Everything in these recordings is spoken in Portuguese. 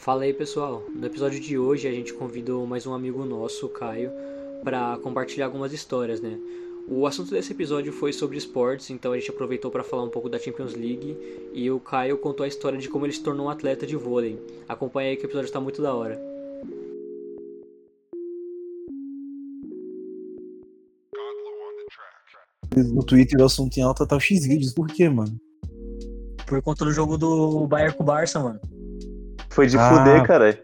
Fala aí pessoal, no episódio de hoje a gente convidou mais um amigo nosso, o Caio, para compartilhar algumas histórias, né? O assunto desse episódio foi sobre esportes, então a gente aproveitou para falar um pouco da Champions League e o Caio contou a história de como ele se tornou um atleta de vôlei. Acompanha aí que o episódio está muito da hora. No Twitter o assunto em alta tá o X-Vídeos. Por quê, mano? Por conta do jogo do Bayern com o Barça, mano. Foi de Ah. fuder, cara.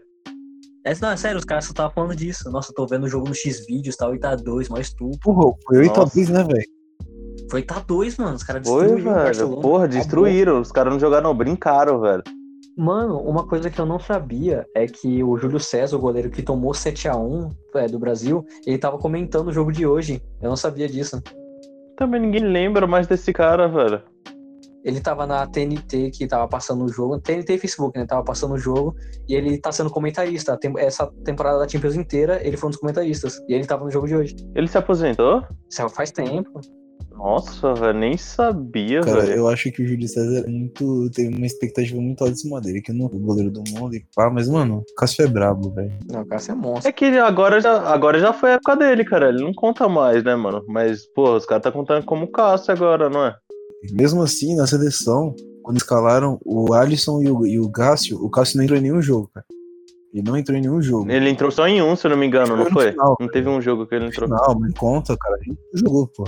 É, não, é sério, os caras só estavam falando disso. Nossa, eu tô vendo o jogo no X-Vídeos e tal, e tá 2, mais estupro. Porra, foi 8 a Nossa. 2 né, velho? Foi tá 2, mano. Os caras Foi, destruíram o velho. Porra, destruíram. Os caras não jogaram, brincaram, velho. Mano, uma coisa que eu não sabia é que o Júlio César, o goleiro que tomou 7x1 é, do Brasil, ele tava comentando o jogo de hoje. Eu não sabia disso. Também ninguém lembra mais desse cara, velho. Ele tava na TNT que tava passando o jogo, TNT e Facebook, né? Tava passando o jogo e ele tá sendo comentarista. Essa temporada da Champions inteira, ele foi um dos comentaristas. E ele tava no jogo de hoje. Ele se aposentou? Isso faz tempo. Nossa, velho, nem sabia, Cara, velho. eu acho que o Júlio César é muito, tem uma expectativa muito alta em cima dele, que não é o goleiro do mundo e pá, mas, mano, o Cássio é brabo, velho. Não, o Cássio é monstro. É que ele agora já, agora já foi a época dele, cara. Ele não conta mais, né, mano? Mas, pô, os caras tá contando como Cássio agora, não é? Mesmo assim, na seleção, quando escalaram o Alisson e o, e o Cássio, o Cássio não entrou em nenhum jogo, cara. Ele não entrou em nenhum jogo. Ele entrou só em um, se eu não me engano, não Foi final, Não teve um jogo que ele entrou. Não, mas conta, cara. Ele não jogou, pô.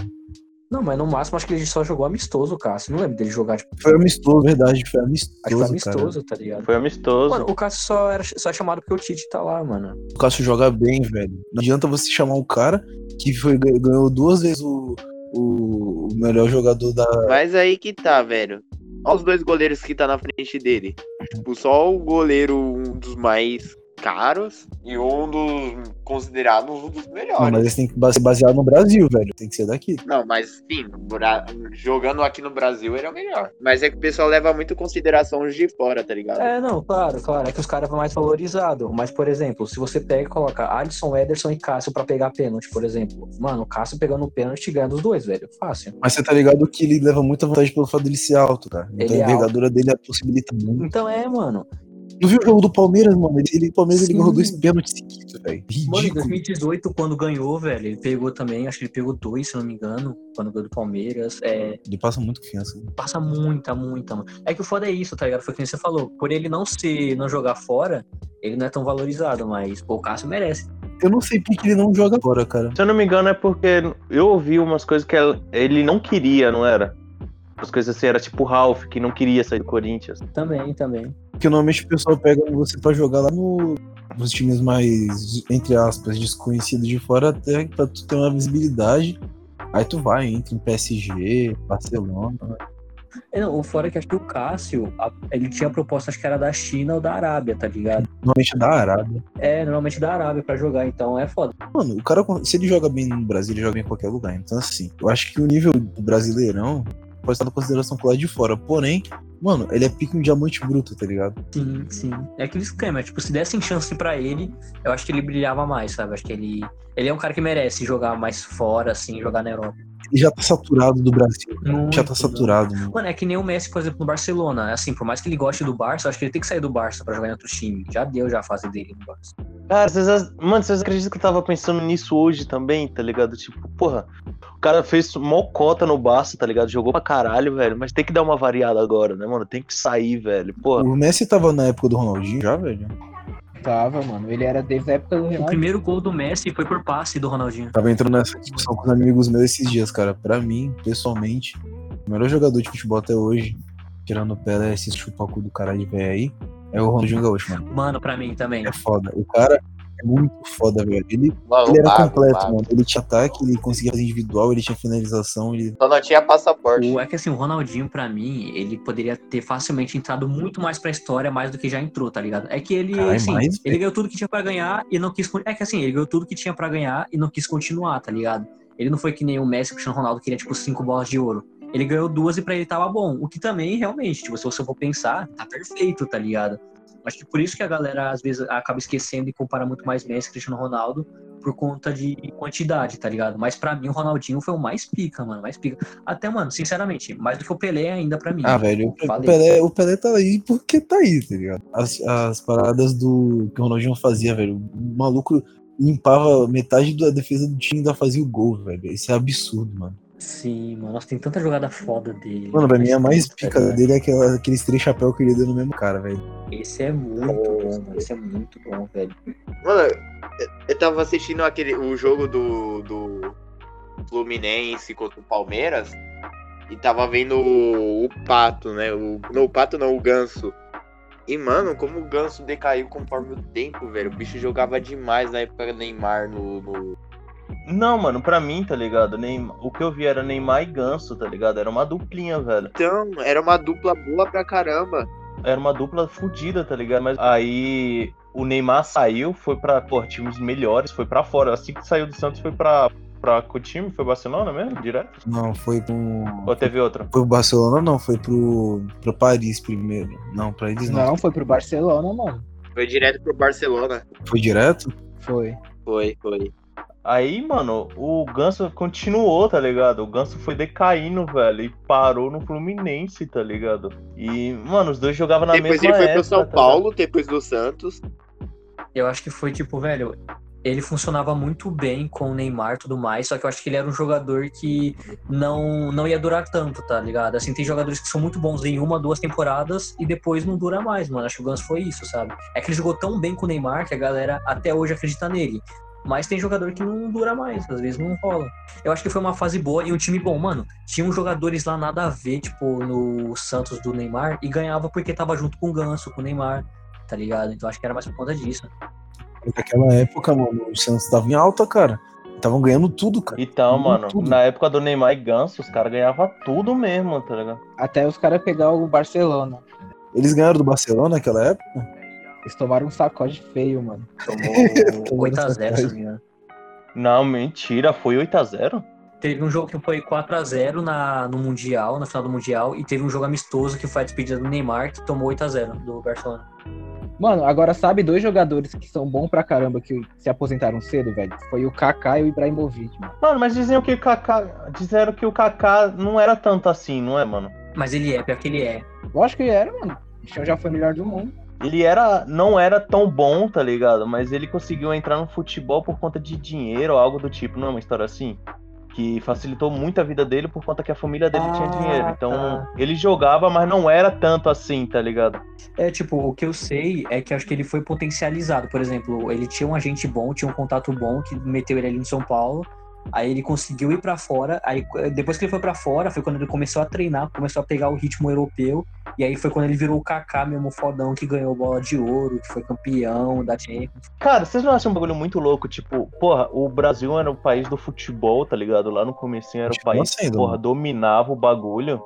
Não, mas no máximo acho que ele só jogou amistoso, o Cássio. Não lembro dele jogar, tipo, Foi amistoso, verdade, foi acho que foi amistoso, cara. amistoso, tá ligado? Foi amistoso. Mano, o Cássio só, era, só é chamado porque o Tite tá lá, mano. O Cássio joga bem, velho. Não adianta você chamar um cara que foi, ganhou duas vezes o, o, melhor jogador da. Mas aí que tá, velho. Olha os dois goleiros que tá na frente dele. Tipo, só o goleiro, um dos mais caros, e um dos considerados um dos Não, melhores. mas eles têm que ser baseado no Brasil, velho. Tem que ser daqui. Não, mas sim, jogando aqui no Brasil ele é o melhor. Mas é que o pessoal leva muito em consideração os de fora, tá ligado? É, não, claro, claro. É que os caras vão mais valorizados. Mas, por exemplo, se você pega e coloca Alisson, Ederson e Cássio pra pegar pênalti, por exemplo. Mano, o Cássio pegando o pênalti ganha dos dois, velho. Fácil. Mas você tá ligado que ele leva muita vantagem pelo fato dele ser alto, cara. Então Ele a é envergadura dele possibilita muito. Então é, mano. Não viu o jogo do Palmeiras, mano? Ele, ele- o Palmeiras ele ganhou dois pênaltis seguidos, velho. Mano, em Ridículo. 2018, quando ganhou, velho, ele pegou também, acho que ele pegou dois, se não me engano, quando ganhou do Palmeiras. É, Ele passa muito confiança. passa muita, muita, mano. É que o foda é isso, tá ligado? Foi o que você falou. Por ele não ser, não jogar fora, ele não é tão valorizado, mas pô, o Cássio merece. Eu não sei por que ele não joga agora, cara. Se eu não me engano, é porque eu ouvi umas coisas que ele não queria, não era? As coisas assim, era tipo o Ralph, que não queria sair do Corinthians. Também, também. Porque normalmente o pessoal pega você pra jogar lá no, nos times mais, entre aspas, desconhecidos de fora, até pra tu ter uma visibilidade. Aí tu vai, entra em PSG, Barcelona. É, não, fora é que acho que o Cássio, a- ele tinha proposta, acho que era da China ou da Arábia, tá ligado? Normalmente é da Arábia. É, normalmente da Arábia pra jogar, então é foda. Mano, o cara, se ele joga bem no Brasil, ele joga bem em qualquer lugar. Então, assim, eu acho que o nível do brasileirão pode estar na consideração com lá de fora. Porém, mano, ele é pique um diamante bruto, tá ligado? Sim, sim. É aquele esquema, tipo, se dessem chance pra ele, eu acho que ele brilhava mais, sabe? Acho que ele. Ele é um cara que merece jogar mais fora, assim, jogar na Europa. Ele já tá saturado do Brasil. Muito, já tá saturado, mano. Mano, é que nem o Messi, por exemplo, no Barcelona. Assim, por mais que ele goste do Barça, eu acho que ele tem que sair do Barça pra jogar em outro time. Já deu já a fase dele no Barça. Cara, vocês, mano, vocês acreditam que eu tava pensando nisso hoje também, tá ligado? Tipo, porra, o cara fez mó cota no Barça, tá ligado? Jogou pra caralho, velho. Mas tem que dar uma variada agora, né, mano? Tem que sair, velho. Porra. O Messi tava na época do Ronaldinho já, velho? Tava, mano. Ele era desde a época do O Real. primeiro gol do Messi foi por passe do Ronaldinho. Tava entrando nessa discussão com os amigos meus esses dias, cara. Pra mim, pessoalmente, o melhor jogador de futebol até hoje, tirando o Pelé, esse chupacu do caralho de velho aí, é o Ronaldinho Gaúcho, mano. Mano, pra mim também. É foda. O cara é muito foda, velho. Ele, ele era completo, mano. Ele tinha ataque, ele conseguia fazer individual, ele tinha finalização, ele. Só não tinha passaporte. O, é que assim, o Ronaldinho, pra mim, ele poderia ter facilmente entrado muito mais pra história, mais do que já entrou, tá ligado? É que ele, assim, mais, ele ganhou tudo que tinha pra ganhar e não quis. É que assim, ele ganhou tudo que tinha pra ganhar e não quis continuar, tá ligado? Ele não foi que nem o Messi, o Cristiano Ronaldo, que queria, tipo, cinco bolas de ouro. Ele ganhou duas e pra ele tava bom. O que também, realmente, tipo, se você for pensar, tá perfeito, tá ligado? Acho que por isso que a galera, às vezes, acaba esquecendo e compara muito mais Messi e Cristiano Ronaldo por conta de quantidade, tá ligado? Mas pra mim o Ronaldinho foi o mais pica, mano, mais pica. Até, mano, sinceramente, mais do que o Pelé ainda pra mim. Ah, velho, o. Pelé, o Pelé tá aí porque tá aí, tá ligado? As, as paradas do que o Ronaldinho fazia, velho. O maluco limpava metade da defesa do time e ainda fazia o gol, velho. Isso é absurdo, mano. Sim, mano, nossa, tem tanta jogada foda dele. Mano, pra mim a mais Nossa, pica velho. dele é aquela, aqueles três chapéus que ele deu no mesmo cara, velho. Esse é muito bom, mano, esse é muito bom, velho. Mano, eu- eu tava assistindo aquele, o jogo do, do Fluminense contra o Palmeiras e tava vendo o, o Pato, né? O, não, o Pato não, o Ganso. E, mano, como o Ganso decaiu conforme o tempo, velho. O bicho jogava demais na época do Neymar no, no- Não, mano, pra mim, tá ligado? Neymar, o que eu vi era Neymar e Ganso, tá ligado? Era uma duplinha, velho. Então, era uma dupla boa pra caramba. Era uma dupla fodida, tá ligado? Mas aí o Neymar saiu, foi pra pô, times melhores, foi pra fora. Assim que saiu do Santos, foi pra, pra que time? Foi Barcelona mesmo? Direto? Não, foi pro. Ou teve outra? Foi pro Barcelona, não, foi pro, pro Paris primeiro. Não, pra eles não. Não, foi pro Barcelona, mano. Foi direto pro Barcelona. Foi direto? Foi. Foi, foi. Aí, mano, o Ganso continuou, tá ligado? O Ganso foi decaindo, velho, e parou no Fluminense, tá ligado? E, mano, os dois jogavam na depois mesma ele foi época. pro São tá ligado? Paulo, depois do Santos. Eu acho que foi tipo, velho, ele funcionava muito bem com o Neymar e tudo mais, só que eu acho que ele era um jogador que não, não ia durar tanto, tá ligado? Assim, tem jogadores que são muito bons em uma, duas temporadas e depois não dura mais, mano. Acho que o Ganso foi isso, sabe? É que ele jogou tão bem com o Neymar que a galera até hoje acredita nele. Mas tem jogador que não dura mais, às vezes não rola. Eu acho que foi uma fase boa e um time bom, mano. Tinham jogadores lá nada a ver, tipo, no Santos do Neymar, e ganhava porque tava junto com o Ganso, com o Neymar, tá ligado? Então acho que era mais por conta disso. Naquela época, mano, o Santos tava em alta, cara. Estavam ganhando tudo, cara. Então, Ganhou mano, tudo. na época do Neymar e Ganso, os caras ganhavam tudo mesmo, tá ligado? Até os caras pegar o Barcelona. Eles ganharam do Barcelona naquela época? Eles tomaram um sacode feio, mano. Tomou 8x0, se não me engano. Não, mentira, foi 8x0? Teve um jogo que foi 4x0 na, no Mundial, na final do Mundial, e teve um jogo amistoso que foi a despedida do Neymar, que tomou 8x0 do Barcelona. Mano, agora sabe dois jogadores que são bons pra caramba que se aposentaram cedo, velho? Foi o Kaká e o Ibrahimovic, mano. Mano, mas diziam que o Kaká. Disseram que o Kaká não era tanto assim, não é, mano? Mas ele é, pior que ele é. Lógico que era, mano. O bichão já foi melhor do mundo. Ele era. não era tão bom, tá ligado? Mas ele conseguiu entrar no futebol por conta de dinheiro ou algo do tipo, não é uma história assim? Que facilitou muito a vida dele por conta que a família dele tinha Ah, dinheiro. Então, tá. ele jogava, mas não era tanto assim, tá ligado? É, tipo, o que eu sei é que acho que ele foi potencializado. Por exemplo, ele tinha um agente bom, tinha um contato bom que meteu ele ali em São Paulo. Aí ele conseguiu ir pra fora. Aí depois que ele foi pra fora, foi quando ele começou a treinar, começou a pegar o ritmo europeu. E aí foi quando ele virou o Kaká mesmo fodão que ganhou bola de ouro, que foi campeão da Champions. Cara, vocês não acham um bagulho muito louco? Tipo, porra, o Brasil era o país do futebol, tá ligado? Lá no comecinho era o país que, porra, mano. dominava o bagulho.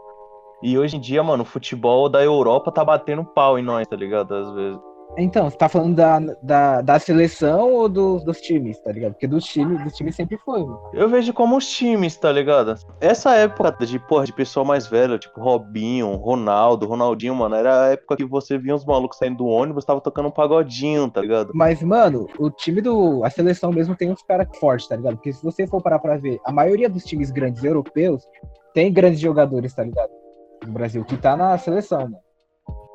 E hoje em dia, mano, o futebol da Europa tá batendo pau em nós, tá ligado? Às vezes. Então, você tá falando da, da, da seleção ou dos, dos times, tá ligado? Porque dos times, dos times sempre foi, mano. Eu vejo como os times, tá ligado? Essa época de, porra, de pessoal mais velho, tipo Robinho, Ronaldo, Ronaldinho, mano, era a época que você via uns malucos saindo do ônibus, tava tocando um pagodinho, tá ligado? Mas, mano, o time do. A seleção mesmo tem uns caras fortes, tá ligado? Porque se você for parar pra ver, a maioria dos times grandes europeus tem grandes jogadores, tá ligado? No Brasil, que tá na seleção, mano.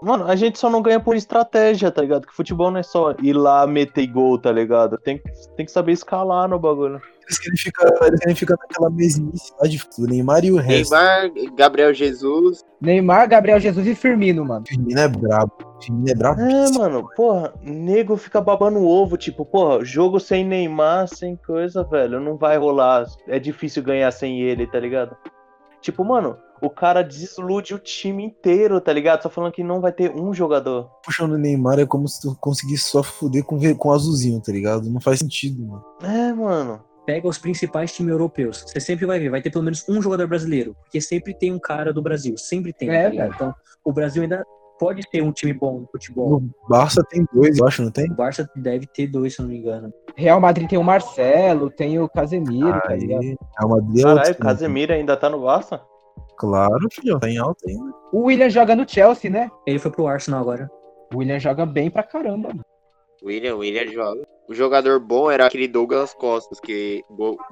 Mano, a gente só não ganha por estratégia, tá ligado? Que futebol não é só ir lá meter gol, tá ligado? Tem, que- tem que saber escalar no bagulho. Eles querem ficar, eles querem ficar naquela mesmice lá de Neymar e o resto. Neymar, Gabriel Jesus. Neymar, Gabriel Jesus e Firmino, mano. Firmino é brabo. Firmino é brabo. É, mano, porra, nego fica babando ovo, tipo, porra, jogo sem Neymar, sem coisa, velho, não vai rolar. É difícil ganhar sem ele, tá ligado? Tipo, mano, o cara desilude o time inteiro, tá ligado? Só falando que não vai ter um jogador. Puxando o Neymar é como se tu conseguisse só fuder com, com o azulzinho, tá ligado? Não faz sentido, mano. É, mano. Pega os principais times europeus. Você sempre vai ver, vai ter pelo menos um jogador brasileiro. Porque sempre tem um cara do Brasil. Sempre tem, É, tá ligado? Então, o Brasil ainda pode ter um time bom no futebol. No Barça tem dois, eu acho, não tem? O Barça deve ter dois, se eu não me engano. Real Madrid tem o Marcelo, tem o Casemiro, tá ligado? é uma Deus. Caralho, Casemiro ainda tá no Barça? Claro, filho, tá em alta ainda. O William joga no Chelsea, né? Ele foi pro Arsenal agora. O William joga bem pra caramba, mano. William, William joga. o jogador bom era aquele Douglas Costa, que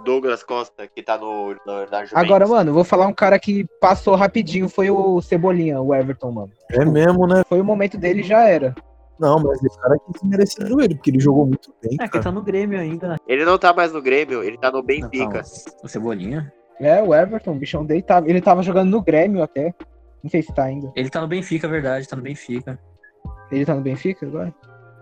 Douglas Costa que tá no na, na Juventus. Agora, mano, vou falar um cara que passou rapidinho, foi o Cebolinha, o Everton, mano. É mesmo, né? Foi o momento dele já era. Não, mas esse cara aqui mereceram ele, porque ele jogou muito bem. É, que cara. tá no Grêmio ainda. Ele não tá mais no Grêmio, ele tá no Não, Benfica. calma. O Cebolinha? É, o Everton, o bichão dele tava. Ele tava jogando no Grêmio até. Não sei se tá ainda. Ele tá no Benfica, verdade, tá no Benfica. Ele tá no Benfica agora?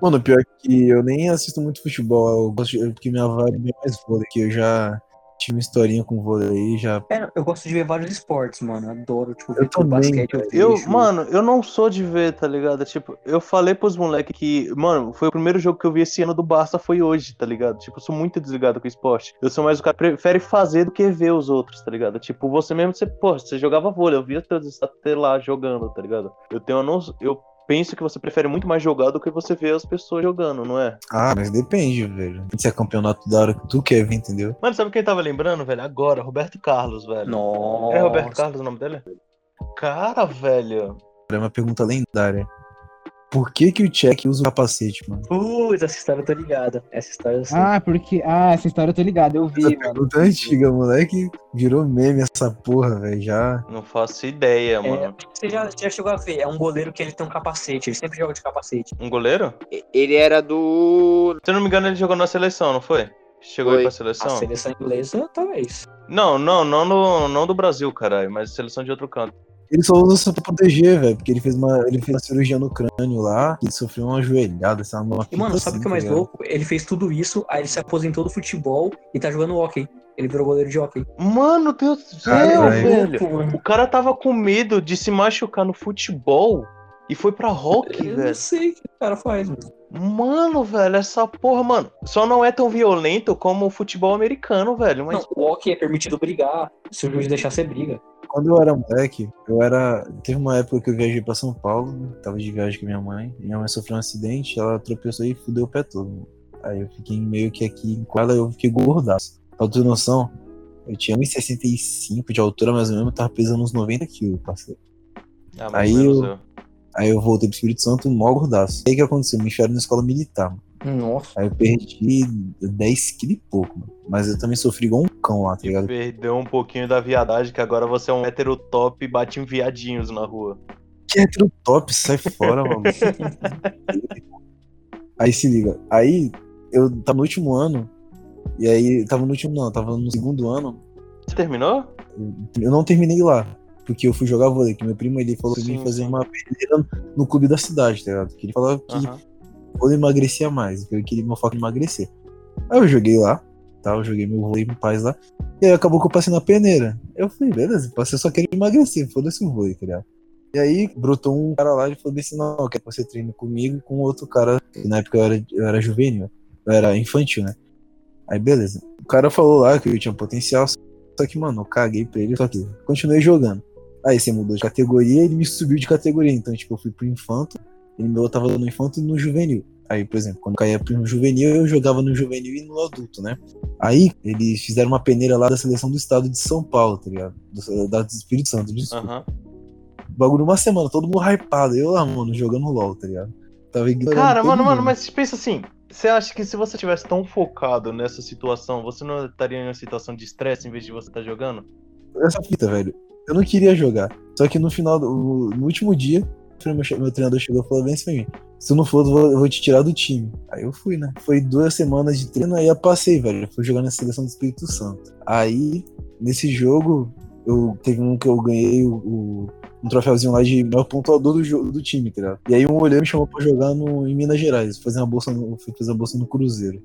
Mano, pior que eu nem assisto muito futebol, eu gosto de, porque minha vibe é mais vôlei, que eu já tive uma historinha com vôlei aí, já. É, eu gosto de ver vários esportes, mano. Adoro, tipo, Eu ver tudo, também, basquete, eu. Eu, mano, eu não sou de ver, tá ligado? Tipo, eu falei pros moleques que, mano, foi o primeiro jogo que eu vi esse ano do Barça foi hoje, tá ligado? Tipo, eu sou muito desligado com o esporte. Eu sou mais o cara que prefere fazer do que ver os outros, tá ligado? Tipo, você mesmo, você, pô, você jogava vôlei, eu via teus status lá jogando, tá ligado? Eu tenho uma noção, eu penso que você prefere muito mais jogar do que você ver as pessoas jogando, não é? Ah, mas depende, velho. Se é campeonato da hora que tu quer ver, entendeu? Mano, sabe quem tava lembrando, velho? Agora, Roberto Carlos, velho. Nossa. É Roberto Carlos o nome dele? Cara, velho. É uma pergunta lendária. Por que que o Check usa o capacete, mano? Putz, essa história eu tô ligada. Essa história eu sei. Ah, porque. Ah, essa história eu tô ligado, eu vi, Essa mano. pergunta é antiga, moleque. Virou meme essa porra, velho. Já. Não faço ideia, É, mano. você já, você já chegou a ver, é um goleiro que ele tem um capacete, ele sempre joga de capacete. Um goleiro? Ele era do. Se eu não me engano, ele jogou na seleção, não foi? Chegou aí Foi. pra A seleção? seleção inglesa, talvez. Não, não, não, no, não do Brasil, caralho, mas seleção de outro canto. Ele só usa isso pra proteger, velho. Porque ele fez uma. Ele fez uma cirurgia no crânio lá. Ele sofreu uma joelhada, lá, uma E, mano, fita sabe o assim, que é mais tá ligado? louco? Ele fez tudo isso, aí ele se aposentou do futebol e tá jogando hockey. Ele virou goleiro de hockey. Mano, Deus do céu, velho. O cara tava com medo de se machucar no futebol e foi pra hockey, Eu velho. não sei o que o cara faz, mano. Mano, velho, essa porra, mano, só não é tão violento como o futebol americano, velho. Mas Não, o hockey é permitido brigar, se o juiz deixar você briga. Quando eu era moleque, eu era. Teve uma época que eu viajei pra São Paulo, né? tava de viagem com minha mãe. Minha mãe sofreu um acidente, ela tropeçou e fudeu o pé todo. Aí eu fiquei meio que aqui com ela, eu fiquei gordaço. Pra tu ter noção, eu tinha 1,65 de altura, ou menos, eu tava pesando uns 90 quilos, parceiro. Ah, Aí eu. Aí eu voltei pro Espírito Santo, mó gordaço. Aí o que aconteceu? Me enfiaram na escola militar, mano. Nossa. Aí eu perdi 10 quilos e pouco, mano. Mas eu também sofri igual um cão lá, tá ligado? Perdeu um pouquinho da viadagem, que agora você é um hétero top e bate em viadinhos na rua. Que hétero top, sai fora, mano. aí se liga. Aí eu tava no último ano. E aí, tava no último, não, tava no segundo ano. Você terminou? Eu não terminei lá. Porque eu fui jogar vôlei, que meu primo ele falou pra mim Sim, fazer sim. uma peneira no clube da cidade, tá ligado? Que ele falava que. Vôlei emagrecia mais, que eu queria meu foco em emagrecer. Aí eu joguei lá, tá? Eu joguei meu vôlei em paz lá. E aí acabou que eu passei na peneira. Eu falei, beleza, passei, eu só queria emagrecer, foda-se o vôlei, tá ligado? E aí brotou um cara lá e falou assim, não, eu quero que você treine comigo e com outro cara, que na época eu era, eu era juvenil, eu era infantil, né? Aí beleza. O cara falou lá que eu tinha potencial, só que, mano, eu caguei pra ele, só que continuei jogando. Aí você mudou de categoria, ele me subiu de categoria. Então, tipo, eu fui pro infanto, ele me botava no infanto e no juvenil. Aí, por exemplo, quando eu caía pro juvenil, eu jogava no juvenil e no adulto, né? Aí, eles fizeram uma peneira lá da seleção do estado de São Paulo, tá ligado? Do, da do Espírito Santo, desculpa. Aham. Bagulho uma semana, todo mundo hypado. Eu lá, mano, jogando LOL, tá ligado? Tava ignorando Cara, mano, mano, mundo. mas pensa assim. Você acha que se você tivesse tão focado nessa situação, você não estaria em uma situação de estresse em vez de você estar jogando? essa fita, velho. Eu não queria jogar. Só que no final, do, no último dia, meu, treinador chegou e falou bem assim pra mim: Se tu não for, eu vou, eu vou te tirar do time. Aí eu fui, né? Foi duas semanas de treino, aí eu passei, velho. Eu fui jogar na seleção do Espírito Santo. Aí, nesse jogo, eu teve um que eu ganhei o, o- um troféuzinho lá de maior pontuador do, jo- do time, tá ligado? E aí um olheiro me chamou pra jogar no, em Minas Gerais, fazer uma bolsa no, fazer a bolsa no Cruzeiro.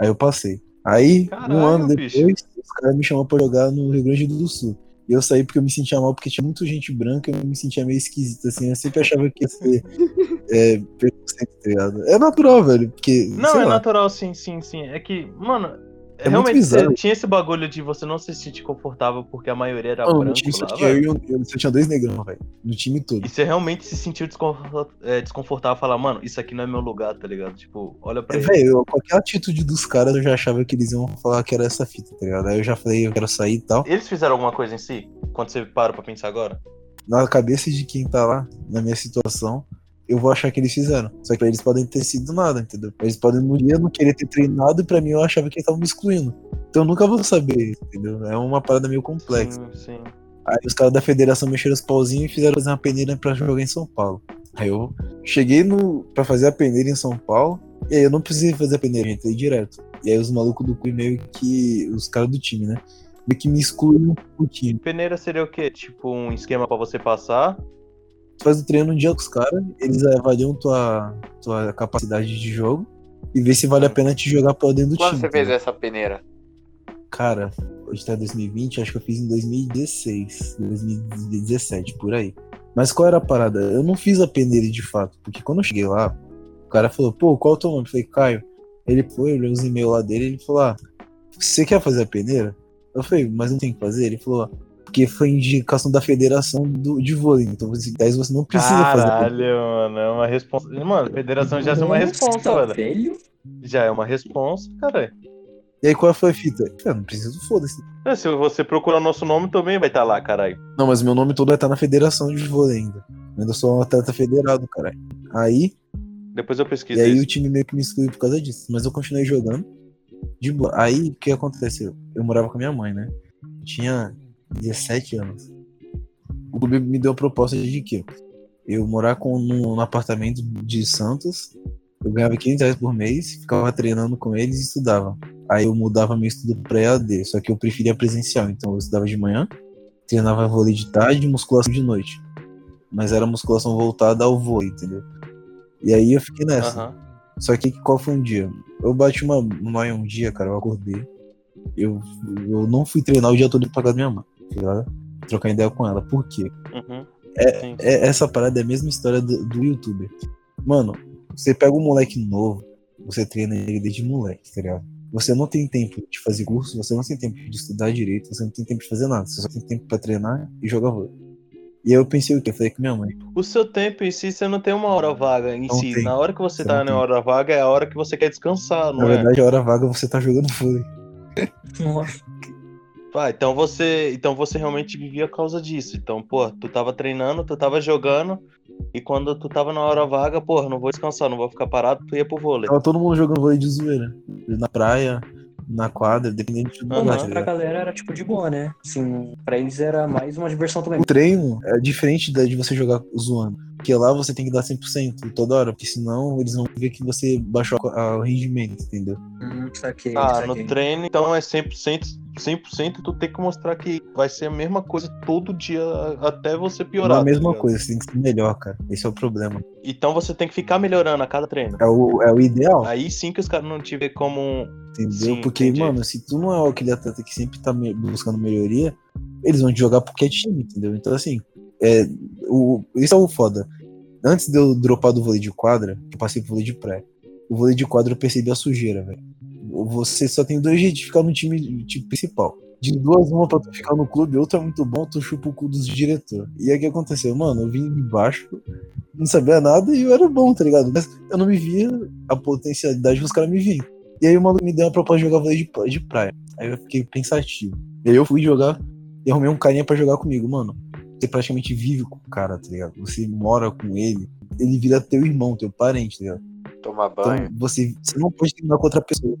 Aí eu passei. Aí, um Caralho, ano depois, bicho. os caras me chamaram pra jogar no Rio Grande do Sul. E eu saí porque eu me sentia mal, porque tinha muita gente branca, eu me sentia meio esquisito, assim. Eu sempre achava que ia ser é, preconceito, tá ligado? É natural, velho, porque. Não, é lá, natural, sim, sim, sim. É que, mano, É muito realmente tinha esse bagulho de você não se sentir confortável porque a maioria era no branco só lá, tinha eu eu, só tinha dois negrão, velho. No time todo. E você realmente se sentiu é, desconfortável falar, mano, isso aqui não é meu lugar, tá ligado? Tipo, olha pra É, velho, qualquer atitude dos caras eu já achava que eles iam falar que era essa fita, tá ligado? Aí eu já falei, eu quero sair e tal. Eles fizeram alguma coisa em si? Quando você para pra pensar agora? Na cabeça de quem tá lá, na minha situação, eu vou achar que eles fizeram. Só que pra eles podem ter sido nada, entendeu? Eles podem no dia não querer ter treinado e pra mim eu achava que eles estavam me excluindo. Então eu nunca vou saber, entendeu? É uma parada meio complexa. Sim, sim. Aí os caras da federação mexeram os pauzinhos e fizeram fazer uma peneira pra jogar em São Paulo. Aí eu cheguei no pra fazer a peneira em São Paulo, e aí eu não precisei fazer a peneira, eu entrei direto. E aí os malucos do Cui meio que. Os caras do time, né? Meio que me excluíram do time. Peneira seria o quê? Tipo um esquema pra você passar? Tu faz o treino um dia com os caras, eles avaliam tua, tua capacidade de jogo e vê se vale a pena te jogar pra dentro do Quando time. você fez essa peneira? Cara, hoje tá 2020, acho que eu fiz em 2016, 2017, por aí. Mas qual era a parada? Eu não fiz a peneira de fato, porque quando eu cheguei lá, o cara falou, pô, qual é o teu nome? Eu falei, Caio. Ele foi, olhou os e-mails lá dele, ele falou, ah, você quer fazer a peneira? Eu falei, mas não tem que fazer? Ele falou, porque foi indicação da federação do, de vôlei, então você, daí você não precisa fazer a peneira. Caralho, mano, é uma responsa. Mano, federação já é uma responsa, Nossa, mano. velho. Já é uma responsa, cara. E aí qual foi a fita? Eu não preciso, foda-se. É, Se você procurar o nosso nome também vai estar lá, caralho. Não, mas meu nome todo vai estar na federação de vôlei ainda. Eu ainda sou um atleta federado, caralho. Aí, Depois eu E pesquiso aí isso. o time meio que me excluiu por causa disso. Mas eu continuei jogando. De boa. Aí o que aconteceu? Eu morava com a minha mãe, né? Tinha 17 anos. O clube me deu a proposta de quê? Eu morar com, num, num apartamento de Santos. Eu ganhava 500 reais por mês, ficava treinando com eles e estudava. Aí eu mudava meu estudo pra EAD, só que eu preferia presencial. Então eu estudava de manhã, treinava vôlei de tarde e musculação de noite. Mas era musculação voltada ao vôlei, entendeu? E aí eu fiquei nessa. Aham. Só que qual foi um dia? Eu bati uma noia um dia, cara, eu acordei. Eu, eu não fui treinar o dia todo pra casa da minha mãe, tá ligado? Trocar ideia com ela. Por quê? Uhum. É. É, essa parada é a mesma história do, do youtuber. Mano, você pega um moleque novo, você treina ele desde moleque, tá ligado? Você não tem tempo de fazer curso, você não tem tempo de estudar direito, você não tem tempo de fazer nada, você só tem tempo pra treinar e jogar vôlei. E aí eu pensei o quê? Eu falei com minha mãe. O seu tempo em si, você não tem uma hora vaga em Não si. tem. Na hora que você Você tá na tem. hora vaga é a hora que você quer descansar, Na não é? verdade, a hora vaga você tá jogando vôlei. Nossa. Ah, então você, então você realmente vivia a causa disso. Então, pô, tu tava treinando, tu tava jogando, e quando tu tava na hora vaga, porra, não vou descansar, não vou ficar parado, tu ia pro vôlei. Tava todo mundo jogando vôlei de zoeira. Na praia, na quadra, dependendo de tudo. Aham. Mas tá pra galera era tipo de boa, né? Assim, pra eles era mais uma diversão também. O treino é diferente da de você jogar zoando. Porque lá você tem que dar 100% toda hora, porque senão eles vão ver que você baixou o rendimento, entendeu? Hum, saquei, Ah, no treino, então é 100%, 100% tu tem que mostrar que vai ser a mesma coisa todo dia até você Não piorar. é a tá mesma ligado? coisa, você tem que ser melhor, cara. Esse é o problema. Então você tem que ficar melhorando a cada treino. É o, é o ideal, Aí sim que os caras não te vê como. entendeu? sim, porque, entendi. mano, se tu não é aquele atleta que sempre tá me- buscando melhoria, eles vão te jogar porque é time, entendeu? Então, assim, é, o, isso é o foda. Antes de eu dropar do vôlei de quadra, eu passei pro vôlei de praia. O vôlei de quadra eu percebi a sujeira, velho. Você só tem dois jeitos de ficar no time, time principal. De duas, uma pra tu ficar no clube, outra é muito bom, tu chupa o cu dos diretor. E aí o que aconteceu? Mano, eu vim de baixo, não sabia nada e eu era bom, tá ligado? Mas eu não me via a potencialidade que os caras me viam. E aí o maluco me deu uma proposta de jogar vôlei de, de praia. Aí eu fiquei pensativo. E aí eu fui jogar e arrumei um carinha pra jogar comigo, mano. Você praticamente vive com o cara, tá ligado? Você mora com ele, ele vira teu irmão, teu parente, tá ligado? Tomar Então banho. você, você não pode treinar com outra pessoa.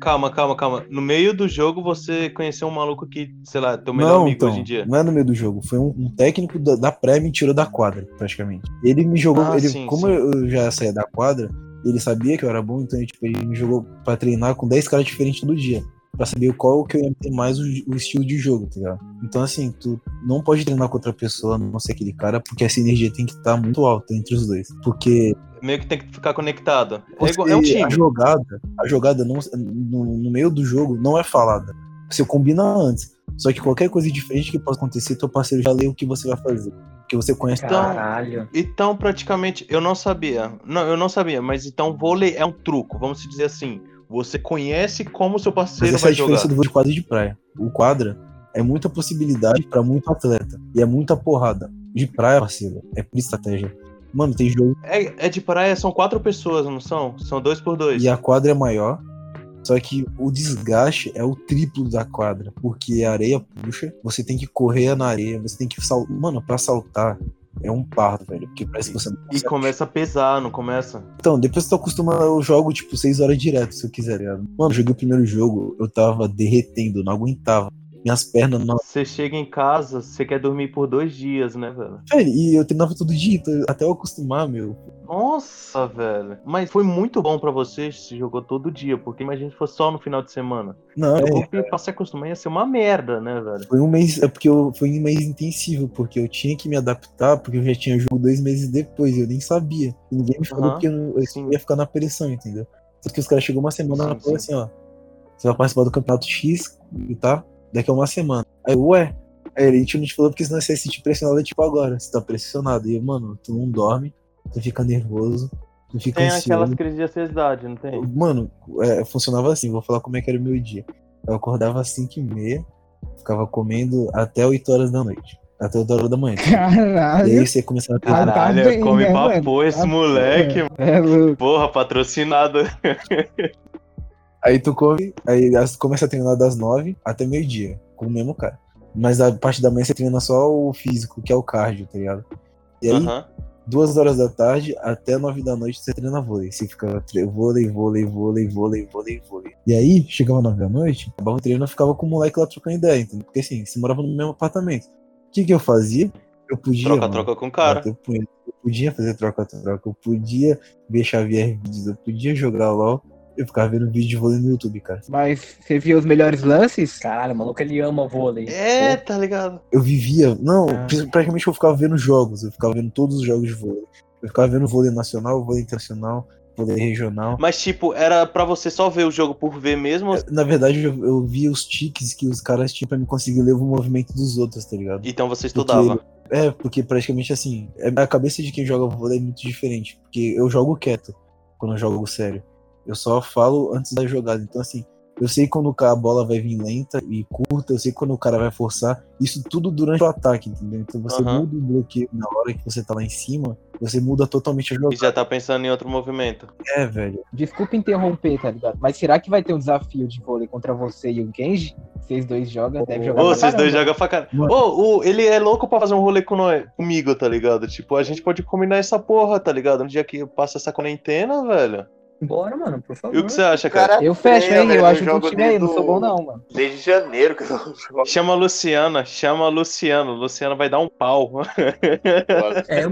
Calma, calma, calma. No meio do jogo você conheceu um maluco que, sei lá, é teu melhor não, amigo então, hoje em dia. não é no meio do jogo. Foi um, um técnico da, da pré me tirou da quadra, praticamente. Ele me jogou, Ah, ele, sim, como sim. eu já saía da quadra, ele sabia que eu era bom, então ele, tipo, ele me jogou pra treinar com 10 caras diferentes todo dia. Pra saber qual que eu ia ter mais o, o estilo de jogo, tá ligado? Então, assim, tu não pode treinar com outra pessoa, a não ser aquele cara, porque essa energia tem que estar muito alta entre os dois. Porque Meio que tem que ficar conectado. É, é um a time. jogada, a jogada não, no, no meio do jogo não é falada. Você combina antes. Só que qualquer coisa diferente que possa acontecer, teu parceiro já lê o que você vai fazer. Porque você conhece Então, Caralho. Então, praticamente, eu não sabia. Não, eu não sabia, mas então vôlei é um truco, vamos dizer assim. Você conhece como seu Mas parceiro essa é a vai jogar. diferença do vôlei de quadra e de praia. O quadra é muita possibilidade pra muito atleta. E é muita porrada. De praia, parceiro, é por estratégia. Mano, tem jogo É, é de praia, são quatro pessoas, não são? São dois por dois. e a quadra é maior. Só que o desgaste é o triplo da quadra. Porque a areia puxa, você tem que correr na areia, você tem que saltar. Mano, pra saltar, é um parto, velho. Porque parece que você não E consegue. começa a pesar, não começa? Então, depois que tu acostuma, eu jogo, tipo, 6 horas direto, se eu quiser, tá ligado? Mano, eu joguei o primeiro jogo, eu tava derretendo, não aguentava. Minhas pernas não. Você chega em casa, você quer dormir por dois dias, né, velho? Velho, e eu treinava todo dia, então, até eu acostumar, meu. Nossa, velho. Mas foi muito bom pra você se jogou todo dia, porque imagina se fosse só no final de semana. Não, Eu é, vou pra se acostumar ia ser uma merda, né, velho? Foi um mês, é porque eu, foi um mês intensivo, porque eu tinha que me adaptar, porque eu já tinha jogo dois meses depois, eu nem sabia. E ninguém me falou Aham, que eu, eu ia ficar na pressão, entendeu? Só que os caras chegou uma semana e falaram sim. assim, ó. Você vai participar do campeonato X, tá? Daqui a uma semana. Aí, eu, ué. Aí ele, a gente não te falou porque senão você ia se sentir pressionado, tipo agora. Você tá pressionado. E eu, mano, tu não dorme, tu fica nervoso, tu fica Tem ansioso. aquelas crises de ansiedade, não tem? Mano, é, funcionava assim, vou falar como é que era o meu dia. Eu acordava às 5 e meia, ficava comendo até 8 horas da noite. Até 8 horas da manhã. E Caralho. aí você começava a ter. Cara, Caralho, tá bem, come né, papo mano? esse Tá moleque. É louco. Porra, patrocinado. Aí tu come, aí começa a treinar das 9 até meio-dia, com o mesmo cara. Mas a parte da manhã você treina só o físico, que é o cardio, tá ligado? E aí, Aham. duas horas da tarde até 9 da noite você treina vôlei. Você fica tre- vôlei, vôlei, vôlei, vôlei, vôlei, vôlei. E aí, chegava 9 da noite, acabava o treino, ficava com o moleque lá trocando ideia, entendeu? Porque assim, você morava no mesmo apartamento. O que que eu fazia? Eu podia. Troca-troca com o cara. Eu podia fazer troca-troca, eu podia ver Xavier vídeos, eu podia jogar LOL. Eu ficava vendo vídeo de vôlei no YouTube, cara. Mas você viu os melhores lances? Caralho, o maluco ele ama vôlei. É, tá ligado? Eu vivia. Não, Ah. praticamente eu ficava vendo jogos. Eu ficava vendo todos os jogos de vôlei. Eu ficava vendo vôlei nacional, vôlei internacional, vôlei regional. Mas, tipo, era pra você só ver o jogo por ver mesmo? ou- Na verdade, eu, eu via os tiques que os caras tinham pra me conseguir ler o movimento dos outros, tá ligado? Então você estudava. É, porque praticamente assim, é- a cabeça de quem joga vôlei é muito diferente. Porque eu jogo quieto quando eu jogo sério. Eu só falo antes da jogada. Então, assim, eu sei quando a bola vai vir lenta e curta, eu sei quando o cara vai forçar. Isso tudo durante o ataque, entendeu? Então você Aham. muda o bloqueio na hora que você tá lá em cima, você muda totalmente a E jogada. já tá pensando em outro movimento. É, velho. Desculpa interromper, tá ligado? Mas será que vai ter um desafio de vôlei contra você e o Genji? Vocês dois jogam, deve jogar Ô, pra vocês dois caramba. jogam pra. Mano. Ô, o- ele é louco pra fazer um rolê com nós, comigo, tá ligado? Tipo, a gente pode combinar essa porra, tá ligado? No dia que passa essa quarentena, velho. Bora, mano, por favor. E o que você acha, cara? Eu fecho, treina, hein? velho, Eu acho que o time aí, não sou bom o- não, mano. Desde janeiro que eu não jogo. Chama a Luciana, chama a Luciano. Luciana vai dar um pau. É,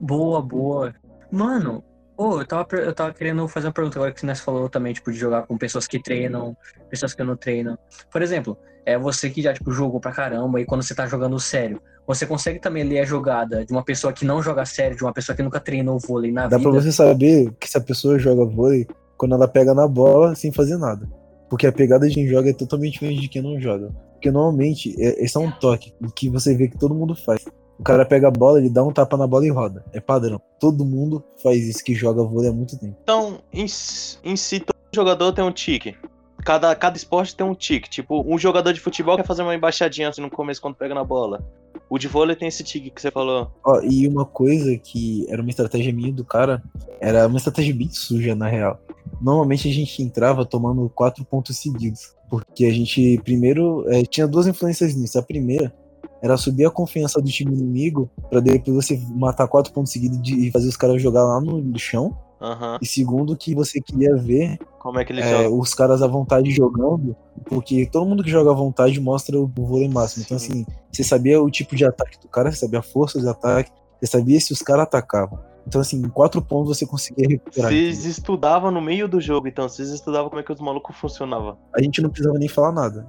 boa, boa. Mano, ô, eu, tava, eu tava querendo fazer uma pergunta agora que você falou também, tipo, de jogar com pessoas que treinam, pessoas que não treinam. Por exemplo, é você que já, tipo, jogou pra caramba e quando você tá jogando sério, você consegue também ler a jogada de uma pessoa que não joga sério, de uma pessoa que nunca treinou vôlei na Dá pra vida. você saber que se a pessoa joga vôlei quando ela pega na bola sem fazer nada. Porque a pegada de quem joga é totalmente diferente de quem não joga. Porque normalmente, é- esse é um toque que você vê que todo mundo faz. O cara pega a bola, ele dá um tapa na bola e roda. É padrão. Todo mundo faz isso que joga vôlei há muito tempo. Então, em, si- em si, todo jogador tem um tique. Cada, cada esporte tem um tique. Tipo, um jogador de futebol quer fazer uma embaixadinha assim no começo quando pega na bola. O de vôlei tem esse tique que você falou. Ó, e uma coisa que era uma estratégia minha do cara, era uma estratégia bem suja, na real. Normalmente a gente entrava tomando quatro pontos seguidos. Porque a gente, primeiro, é, tinha duas influências nisso. A primeira era subir a confiança do time inimigo, pra depois você matar quatro pontos seguidos e fazer os caras jogar lá no chão. Aham. E segundo, que você queria ver Como é que ele é, os caras à vontade jogando, porque todo mundo que joga à vontade mostra o vôlei máximo. Então, Sim. assim, você sabia o tipo de ataque do cara, você sabia a força de ataque, você sabia se os caras atacavam. Então, assim, em quatro pontos você conseguia recuperar. Vocês estudavam no meio do jogo, então. Vocês estudavam como é que os malucos funcionavam. A gente não precisava nem falar nada.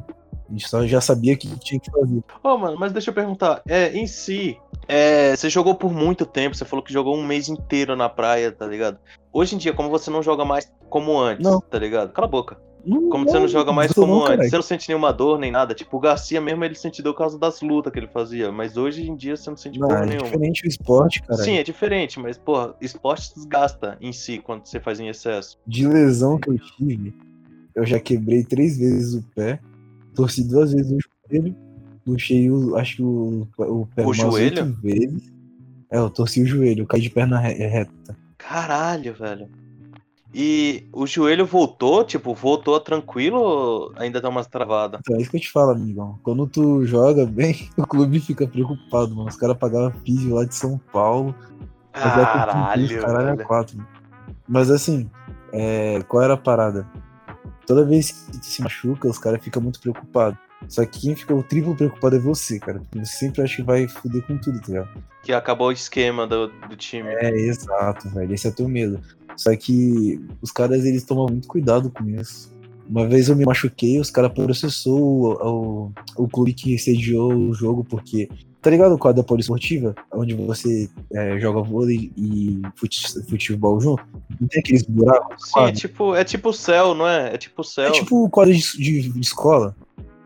A gente só já sabia que tinha que fazer. Ô, mano, mas deixa eu perguntar. É, em si, é, você jogou por muito tempo, você falou que jogou um mês inteiro na praia, tá ligado? Hoje em dia, como você não joga mais como antes, Não. tá ligado? Cala a boca. Não, Como você não joga mais como não, antes, caralho. você não sente nenhuma dor nem nada. Tipo, o Garcia mesmo ele sentiu por causa das lutas que ele fazia. Mas hoje em dia você não sente Não, porra é nenhuma. diferente o esporte, cara. Sim, é diferente, mas, porra, esporte desgasta em si quando você faz em excesso. De lesão que eu tive, eu já quebrei três vezes o pé, torci duas vezes o joelho, puxei o, acho que o, o pé O joelho? vezes. É, eu torci o joelho, caí de perna re- reta. Caralho, velho. E o joelho voltou, tipo, voltou tranquilo ou ainda tá umas travadas? Então, é isso que eu te falo, amigão. Quando tu joga bem, o clube fica preocupado, mano. Os caras pagavam físio lá de São Paulo. Caralho, caralho é velho. quatro. Mas assim, é, qual era a parada? Toda vez que tu se machuca, os caras ficam muito preocupados. Só que quem fica o triplo preocupado é você, cara. Porque você sempre acha que vai foder com tudo, tá ligado? Que acabou o esquema do, do time. É, exato, velho. Esse é teu medo. Só que os caras, eles tomam muito cuidado com isso. Uma vez eu me machuquei, os caras processou o, o, o clube que sediou o jogo, porque. Tá ligado o quadro da poliesportiva? Onde você é, joga vôlei e fute- futebol junto? Não tem aqueles buracos? Sim, é tipo, é tipo o céu, não é? É tipo o céu. É tipo o quadro de, de- de escola.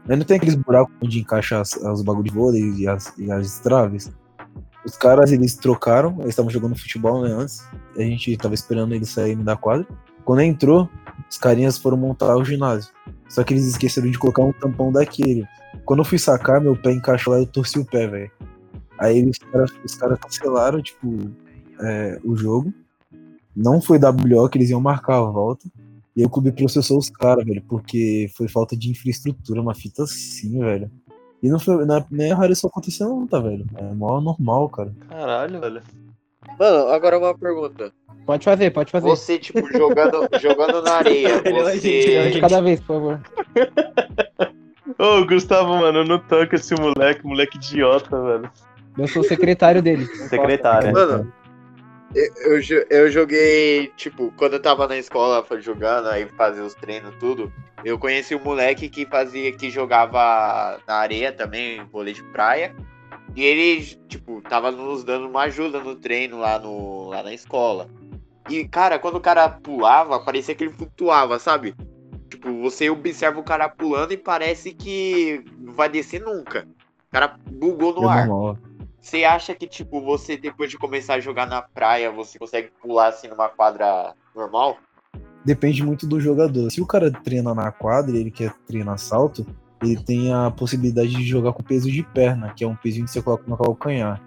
Não tem aqueles buracos onde encaixa as- os bagulho de vôlei e as, e as traves. Os caras, eles trocaram, eles estavam jogando futebol né, antes. A gente tava esperando eles saírem da quadra. Quando entrou, os carinhas foram montar o ginásio. Só que eles esqueceram de colocar um tampão daquele. Quando eu fui sacar, meu pé encaixou lá e eu torci o pé, velho. Aí eles- os caras cancelaram, tipo, é, o jogo. Não foi WO que eles iam marcar a volta. E aí o clube processou os caras, velho, porque foi falta de infraestrutura, uma fita assim, velho. E não foi. Não é, não é raro isso acontecer, não, tá, velho? É mó normal, cara. Caralho, velho. Mano, agora uma pergunta. Pode fazer, pode fazer. Você, tipo, jogando, jogando na areia, você. de cada vez, por favor. Ô, Gustavo, mano, não toca esse moleque, moleque idiota, velho. Eu sou o secretário dele. Secretária. Mano, eu, eu jo- eu joguei, tipo, quando eu tava na escola jogando, aí fazia os treinos, tudo. Eu conheci um moleque que fazia, que jogava na areia também, vôlei de praia. E ele, tipo, tava nos dando uma ajuda no treino lá, no, lá na escola. E, cara, quando o cara pulava, parecia que ele flutuava, sabe? Tipo, você observa o cara pulando e parece que não vai descer nunca. O cara bugou no ar. Você acha que, tipo, você depois de começar a jogar na praia, você consegue pular assim numa quadra normal? Depende muito do jogador. Se o cara treina na quadra e ele quer treinar salto, ele tem a possibilidade de jogar com peso de perna, que é um pezinho que você coloca no calcanhar.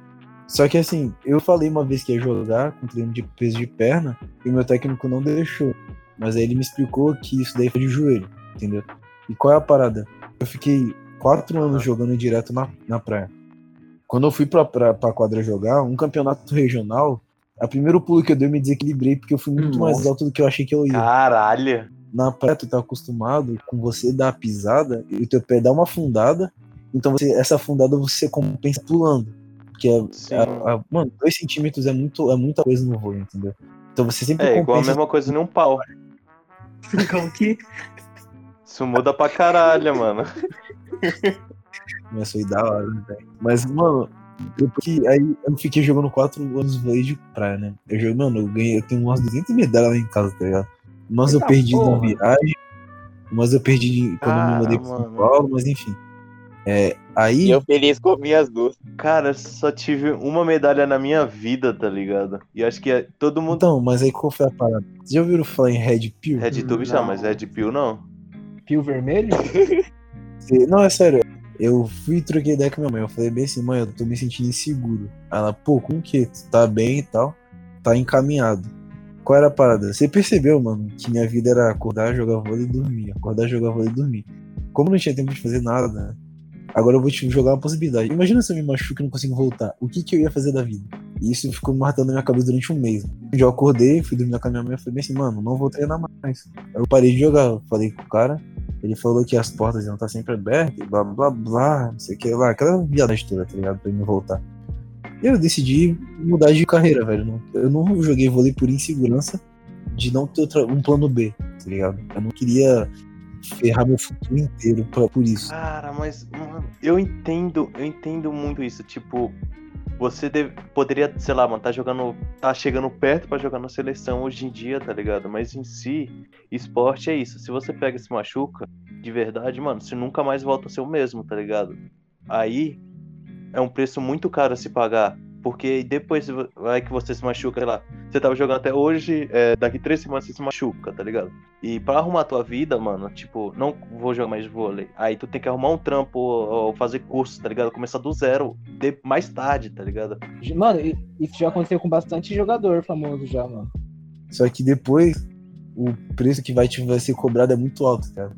Só que assim, eu falei uma vez que ia jogar com treino de peso de perna e o meu técnico não deixou. Mas aí ele me explicou que isso daí foi de joelho, entendeu? E qual é a parada? Eu fiquei quatro anos jogando direto na, na praia. Quando eu fui pra, pra, pra quadra jogar, um campeonato regional, a primeiro pulo que eu dei eu me desequilibrei porque eu fui muito mais Nossa. alto do que eu achei que eu ia Caralho. na praia tu tá acostumado com você dar a pisada e o teu pé dá uma afundada, então você, essa afundada você compensa pulando. Que é, Sim. a- a- mano, dois centímetros é, muito, é muita coisa no voo, entendeu? Então você sempre É igual a compensa. mesma coisa num pau. Como que? Isso muda pra caralho, mano. Começou a ir da hora, né, velho? Mas, mano, depois que aí eu fiquei jogando quatro anos vôlei de praia, né? Eu jogo, mano, eu ganhei, eu tenho umas 200 medalhas lá em casa, tá ligado? Mas eu perdi na porra. viagem, mas eu perdi quando eu me Ah, mudei pra São. Paulo, mas enfim. É, aí. E eu feliz com minhas duas. Cara, só tive uma medalha na minha vida, tá ligado? E acho que é- todo mundo. Então, mas aí qual foi a parada? Vocês já ouviram falar em Red Pill? Red Tube já, Não. mas Red Pill não. Pio vermelho? Não, é sério. Eu fui e troquei ideia com minha mãe. Eu falei bem assim, mãe, eu tô me sentindo inseguro. Ela, pô, com o quê? Tu tá bem e tal? Tá encaminhado. Qual era a parada? Você percebeu, mano, que minha vida era acordar, jogar vôlei e dormir. Acordar, jogar vôlei e dormir. Como não tinha tempo de fazer nada, né? Agora eu vou te jogar uma possibilidade. Imagina se eu me machuco e não consigo voltar. O que que eu ia fazer da vida? E isso ficou me martelando na minha cabeça durante um mês. Um dia eu acordei, fui dormir com a minha mãe e falei assim, mano, não vou treinar mais. Eu parei de jogar. Falei com o cara, ele falou que as portas iam estar sempre abertas, blá blá blá, não sei o que lá, aquela viadagem toda, tá ligado? Pra mim voltar. Eu decidi mudar de carreira, velho. Eu não joguei vôlei por insegurança de não ter um plano B, tá ligado? Eu não queria ferrar meu futuro inteiro pra- por isso. Cara, mas, mano, eu entendo, eu entendo muito isso. Tipo, você deve- poderia, sei lá, mano, tá jogando, tá chegando perto pra jogar na seleção hoje em dia, tá ligado? Mas em si, esporte é isso. Se você pega e se machuca, de verdade, mano, você nunca mais volta a ser o mesmo, tá ligado? Aí é um preço muito caro a se pagar. Porque depois vai que você se machuca, sei lá. Você tava jogando até hoje, é, daqui três semanas você se machuca, tá ligado? E pra arrumar tua vida, mano, tipo, não vou jogar mais vôlei. Aí tu tem que arrumar um trampo ou, fazer curso, tá ligado? Começar do zero, de- mais tarde, tá ligado? Mano, isso já aconteceu com bastante jogador famoso já, mano. Só que depois o preço que vai, te, vai ser cobrado é muito alto, cara.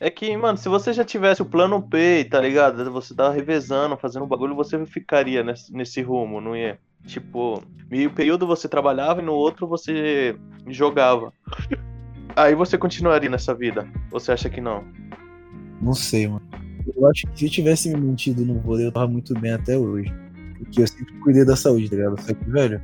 É que, mano, se você já tivesse o plano P, tá ligado? Você tava revezando, fazendo um bagulho, você ficaria nesse, nesse rumo, não ia? Tipo, meio período você trabalhava e no outro você jogava. Aí você continuaria nessa vida? Você acha que não? Não sei, mano. Eu acho que se eu tivesse me mantido no vôlei, eu tava muito bem até hoje. Porque eu sempre cuidei da saúde, tá ligado? Só que, velho,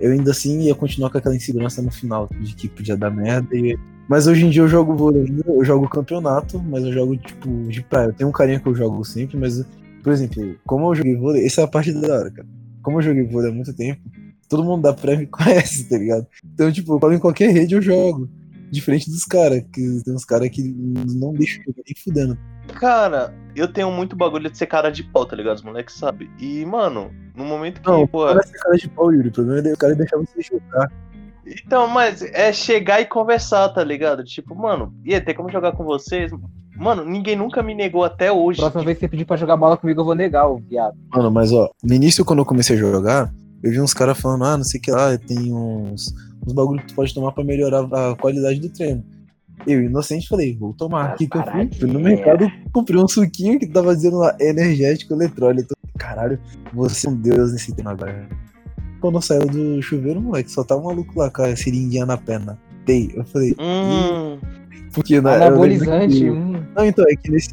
eu ainda assim ia continuar com aquela insegurança no final, de que podia dar merda. E... Mas hoje em dia eu jogo vôlei eu jogo campeonato, mas eu jogo, tipo, de praia. Eu tenho um carinha que eu jogo sempre, mas, por exemplo, como eu joguei vôlei, essa é a parte da hora, cara. Como eu joguei vôlei há muito tempo, todo mundo da praia me conhece, tá ligado? Então, tipo, eu falo em qualquer rede eu jogo. Diferente dos caras, que tem uns caras que não deixam jogar nem fudendo. Cara, eu tenho muito bagulho de ser cara de pau, tá ligado? Os moleques sabem. E, mano, no momento que. Não, pô, não é ser cara de pau, Yuri. O problema é o cara deixar você jogar. Então, mas é chegar e conversar, tá ligado? Tipo, mano, ia ter como jogar com vocês? Mano, ninguém nunca me negou até hoje. Próxima vez que você pedir pra jogar bola comigo, eu vou negar, ô viado. Mano, mas ó, no início, quando eu comecei a jogar, eu vi uns caras falando, ah, não sei o que lá, tem uns, uns bagulho que tu pode tomar pra melhorar a qualidade do treino. Eu, inocente, falei, vou tomar. Aqui que eu fui, fui no mercado, comprei um suquinho que tava dizendo lá, energético eletrólito. Caralho, você é um deus nesse tema agora. Quando saiu do chuveiro, moleque, só tava um maluco lá com a seringuinha na perna. Dei, eu falei, Hum, porque né, eu lembro Anabolizante, que- hum. Não, então, é que nesse,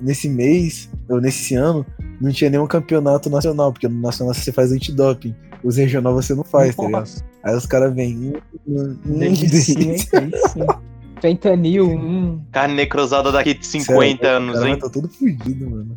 nesse mês, ou nesse ano, não tinha nenhum campeonato nacional, porque no nacional você faz antidoping. Os regional você não faz, tá ligado? Nossa, Aí os caras vêm. Hum, hum, hum, hein? delícia. Fentanil, hum. carne necrosada daqui de Sério, 50 anos, Cara, hein? tá todo fudido, mano.